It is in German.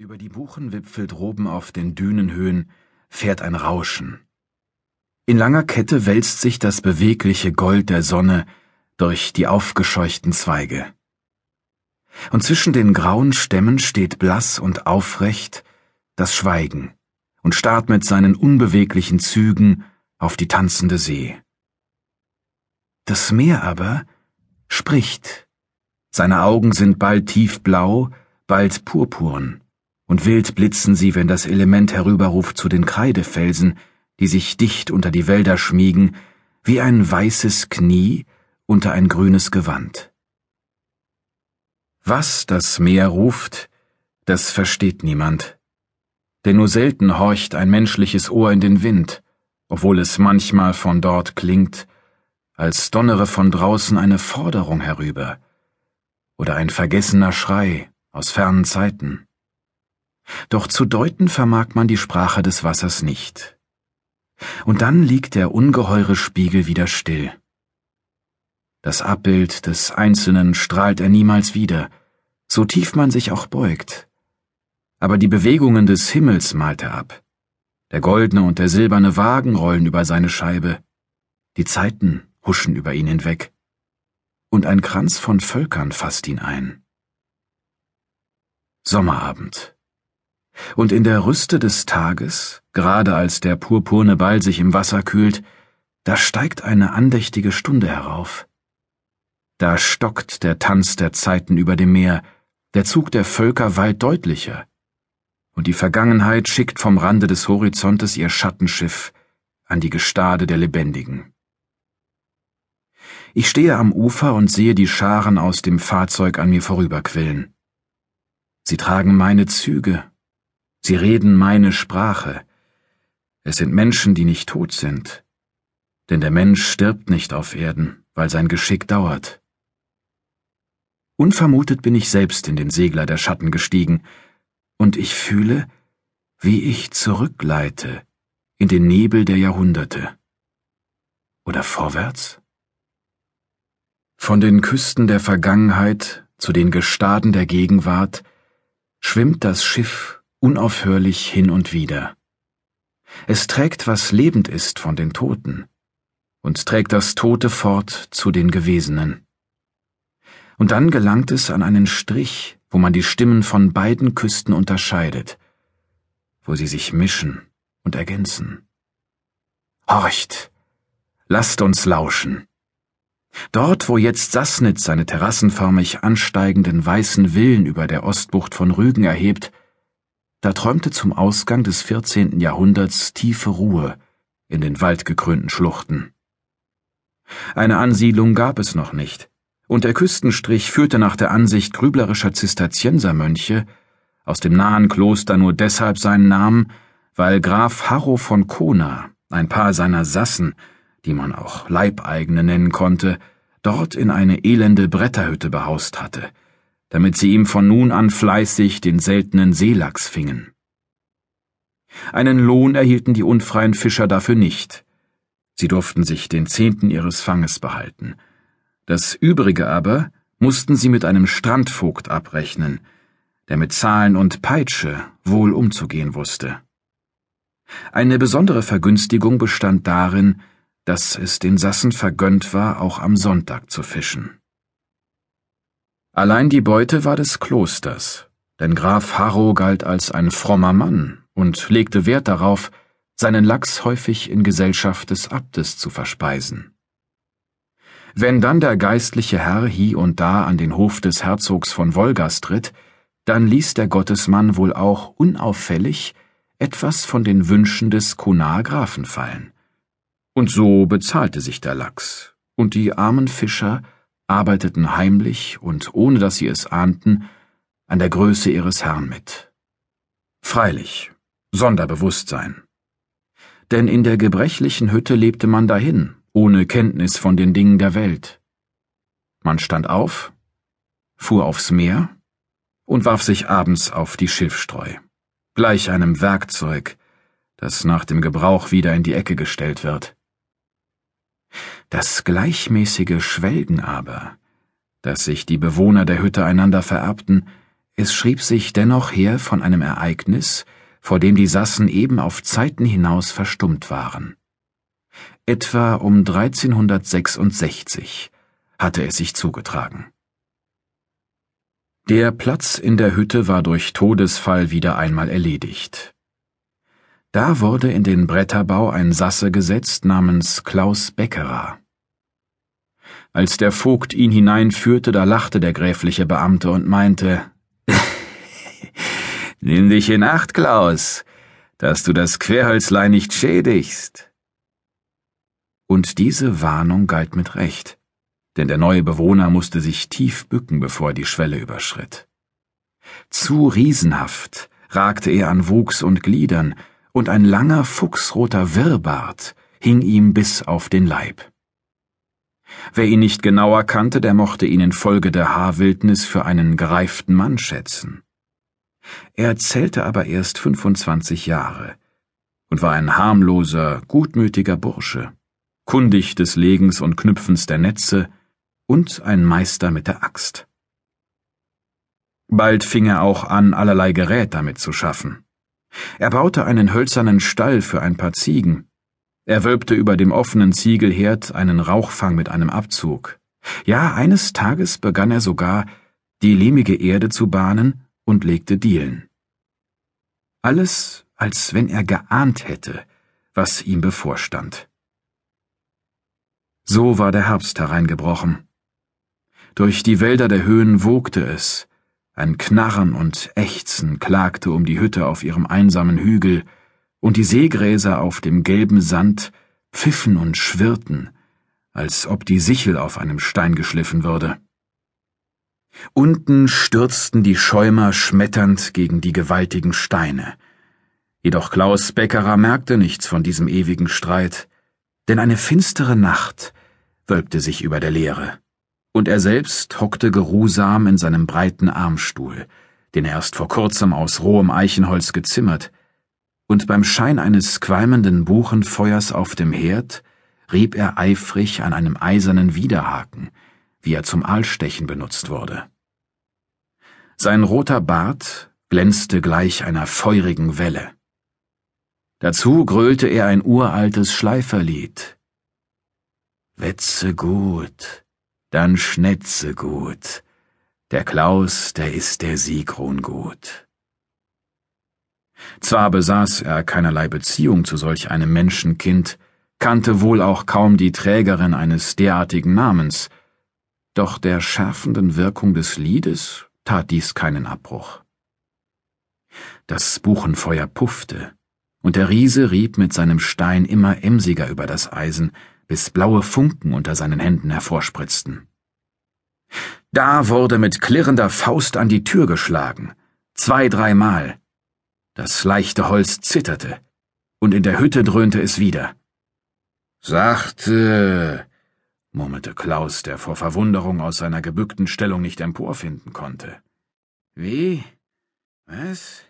Über die Buchenwipfel droben auf den Dünenhöhen fährt ein Rauschen. In langer Kette wälzt sich das bewegliche Gold der Sonne durch die aufgescheuchten Zweige. Und zwischen den grauen Stämmen steht blass und aufrecht das Schweigen und starrt mit seinen unbeweglichen Zügen auf die tanzende See. Das Meer aber spricht. Seine Augen sind bald tiefblau, bald purpurn und wild blitzen sie, wenn das Element herüberruft zu den Kreidefelsen, die sich dicht unter die Wälder schmiegen, wie ein weißes Knie unter ein grünes Gewand. Was das Meer ruft, das versteht niemand. Denn nur selten horcht ein menschliches Ohr in den Wind, obwohl es manchmal von dort klingt, als donnere von draußen eine Forderung herüber oder ein vergessener Schrei aus fernen Zeiten. Doch zu deuten vermag man die Sprache des Wassers nicht. Und dann liegt der ungeheure Spiegel wieder still. Das Abbild des Einzelnen strahlt er niemals wieder, so tief man sich auch beugt. Aber die Bewegungen des Himmels malt er ab. Der goldene und der silberne Wagen rollen über seine Scheibe. Die Zeiten huschen über ihn hinweg. Und ein Kranz von Völkern fasst ihn ein. Sommerabend und in der Rüste des Tages, gerade als der purpurne Ball sich im Wasser kühlt, da steigt eine andächtige Stunde herauf. Da stockt der Tanz der Zeiten über dem Meer, der Zug der Völker weilt deutlicher, und die Vergangenheit schickt vom Rande des Horizontes ihr Schattenschiff an die Gestade der Lebendigen. Ich stehe am Ufer und sehe die Scharen aus dem Fahrzeug an mir vorüberquillen. Sie tragen meine Züge, Sie reden meine Sprache. Es sind Menschen, die nicht tot sind. Denn der Mensch stirbt nicht auf Erden, weil sein Geschick dauert. Unvermutet bin ich selbst in den Segler der Schatten gestiegen, und ich fühle, wie ich zurückleite in den Nebel der Jahrhunderte. Oder vorwärts? Von den Küsten der Vergangenheit zu den Gestaden der Gegenwart schwimmt das Schiff unaufhörlich hin und wieder. Es trägt, was lebend ist von den Toten, und trägt das Tote fort zu den Gewesenen. Und dann gelangt es an einen Strich, wo man die Stimmen von beiden Küsten unterscheidet, wo sie sich mischen und ergänzen. Horcht, lasst uns lauschen. Dort, wo jetzt Sassnitz seine terrassenförmig ansteigenden weißen Villen über der Ostbucht von Rügen erhebt, da träumte zum Ausgang des vierzehnten Jahrhunderts tiefe Ruhe in den waldgekrönten Schluchten. Eine Ansiedlung gab es noch nicht, und der Küstenstrich führte nach der Ansicht grüblerischer Zisterziensermönche aus dem nahen Kloster nur deshalb seinen Namen, weil Graf Harro von Kona ein paar seiner Sassen, die man auch Leibeigene nennen konnte, dort in eine elende Bretterhütte behaust hatte, damit sie ihm von nun an fleißig den seltenen Seelachs fingen. Einen Lohn erhielten die unfreien Fischer dafür nicht. Sie durften sich den Zehnten ihres Fanges behalten. Das übrige aber mussten sie mit einem Strandvogt abrechnen, der mit Zahlen und Peitsche wohl umzugehen wusste. Eine besondere Vergünstigung bestand darin, dass es den Sassen vergönnt war, auch am Sonntag zu fischen. Allein die Beute war des Klosters, denn Graf Harrow galt als ein frommer Mann und legte Wert darauf, seinen Lachs häufig in Gesellschaft des Abtes zu verspeisen. Wenn dann der geistliche Herr hie und da an den Hof des Herzogs von Wolgast tritt, dann ließ der Gottesmann wohl auch unauffällig etwas von den Wünschen des Konar Grafen fallen. Und so bezahlte sich der Lachs, und die armen Fischer arbeiteten heimlich und ohne dass sie es ahnten, an der Größe ihres Herrn mit. Freilich, Sonderbewusstsein. Denn in der gebrechlichen Hütte lebte man dahin, ohne Kenntnis von den Dingen der Welt. Man stand auf, fuhr aufs Meer und warf sich abends auf die Schiffstreu, gleich einem Werkzeug, das nach dem Gebrauch wieder in die Ecke gestellt wird. Das gleichmäßige Schwelgen aber, das sich die Bewohner der Hütte einander vererbten, Es schrieb sich dennoch her von einem Ereignis, vor dem die Sassen eben auf Zeiten hinaus verstummt waren. Etwa um 1366 hatte es sich zugetragen. Der Platz in der Hütte war durch Todesfall wieder einmal erledigt. Da wurde in den Bretterbau ein Sasse gesetzt namens Klaus Beckerer. Als der Vogt ihn hineinführte, da lachte der gräfliche Beamte und meinte, Nimm dich in Acht, Klaus, dass du das Querhölzlein nicht schädigst. Und diese Warnung galt mit Recht, denn der neue Bewohner musste sich tief bücken, bevor er die Schwelle überschritt. Zu riesenhaft ragte er an Wuchs und Gliedern, und ein langer fuchsroter Wirrbart hing ihm bis auf den Leib. Wer ihn nicht genauer kannte, der mochte ihn infolge der Haarwildnis für einen gereiften Mann schätzen. Er zählte aber erst 25 Jahre und war ein harmloser, gutmütiger Bursche, kundig des Legens und Knüpfens der Netze und ein Meister mit der Axt. Bald fing er auch an, allerlei Gerät damit zu schaffen. Er baute einen hölzernen Stall für ein paar Ziegen. Er wölbte über dem offenen Ziegelherd einen Rauchfang mit einem Abzug. Ja, eines Tages begann er sogar, die lehmige Erde zu bahnen und legte Dielen. Alles, als wenn er geahnt hätte, was ihm bevorstand. So war der Herbst hereingebrochen. Durch die Wälder der Höhen wogte es, ein Knarren und Ächzen klagte um die Hütte auf ihrem einsamen Hügel, und die Seegräser auf dem gelben Sand pfiffen und schwirrten, als ob die Sichel auf einem Stein geschliffen würde. Unten stürzten die Schäumer schmetternd gegen die gewaltigen Steine. Jedoch Klaus Beckerer merkte nichts von diesem ewigen Streit, denn eine finstere Nacht wölbte sich über der Leere und er selbst hockte geruhsam in seinem breiten Armstuhl, den er erst vor kurzem aus rohem Eichenholz gezimmert, und beim Schein eines qualmenden Buchenfeuers auf dem Herd rieb er eifrig an einem eisernen Widerhaken, wie er zum Aalstechen benutzt wurde. Sein roter Bart glänzte gleich einer feurigen Welle. Dazu grölte er ein uraltes Schleiferlied. Wetze gut, dann schnetze gut. Der Klaus, der ist der Sigrun gut. Zwar besaß er keinerlei Beziehung zu solch einem Menschenkind, kannte wohl auch kaum die Trägerin eines derartigen Namens, doch der schärfenden Wirkung des Liedes tat dies keinen Abbruch. Das Buchenfeuer puffte, und der Riese rieb mit seinem Stein immer emsiger über das Eisen, bis blaue Funken unter seinen Händen hervorspritzten. Da wurde mit klirrender Faust an die Tür geschlagen, zwei, dreimal. Das leichte Holz zitterte, und in der Hütte dröhnte es wieder. Sachte, murmelte Klaus, der vor Verwunderung aus seiner gebückten Stellung nicht emporfinden konnte. Wie? Was?